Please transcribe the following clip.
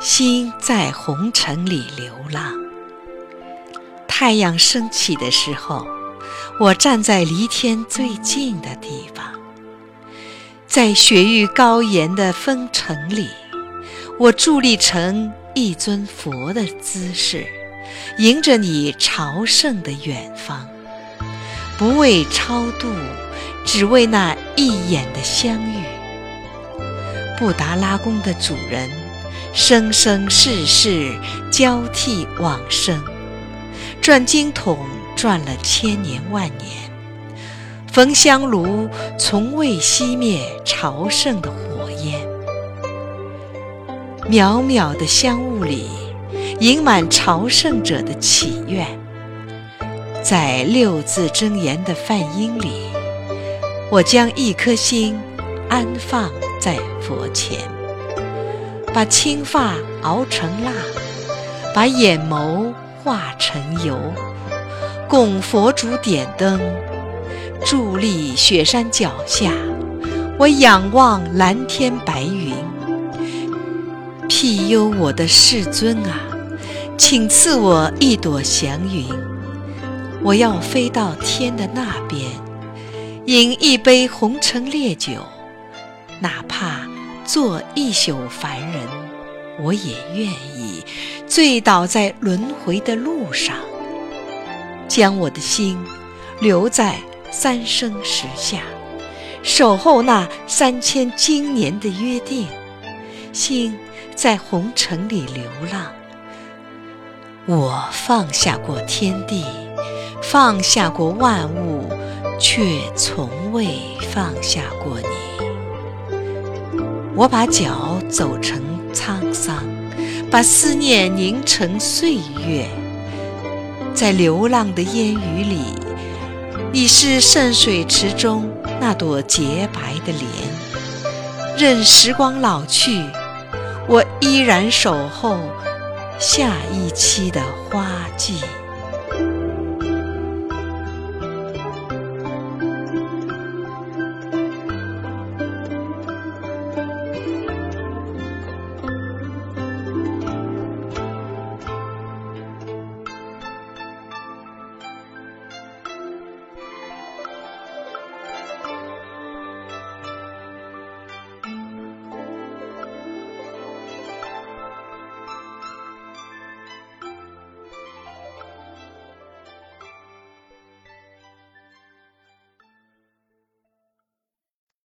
心在红尘里流浪。太阳升起的时候，我站在离天最近的地方，在雪域高岩的风城里，我伫立成一尊佛的姿势，迎着你朝圣的远方，不为超度，只为那一眼的相遇。布达拉宫的主人，生生世世交替往生。转经筒转了千年万年，焚香炉从未熄灭朝圣的火焰。渺渺的香雾里，盈满朝圣者的祈愿。在六字真言的梵音里，我将一颗心安放在佛前，把青发熬成蜡，把眼眸。化成油，供佛主点灯，伫立雪山脚下，我仰望蓝天白云。庇佑我的世尊啊，请赐我一朵祥云，我要飞到天的那边，饮一杯红尘烈酒，哪怕做一宿凡人，我也愿意。醉倒在轮回的路上，将我的心留在三生石下，守候那三千经年的约定。心在红尘里流浪，我放下过天地，放下过万物，却从未放下过你。我把脚走成沧桑。把思念凝成岁月，在流浪的烟雨里，你是圣水池中那朵洁白的莲。任时光老去，我依然守候下一期的花季。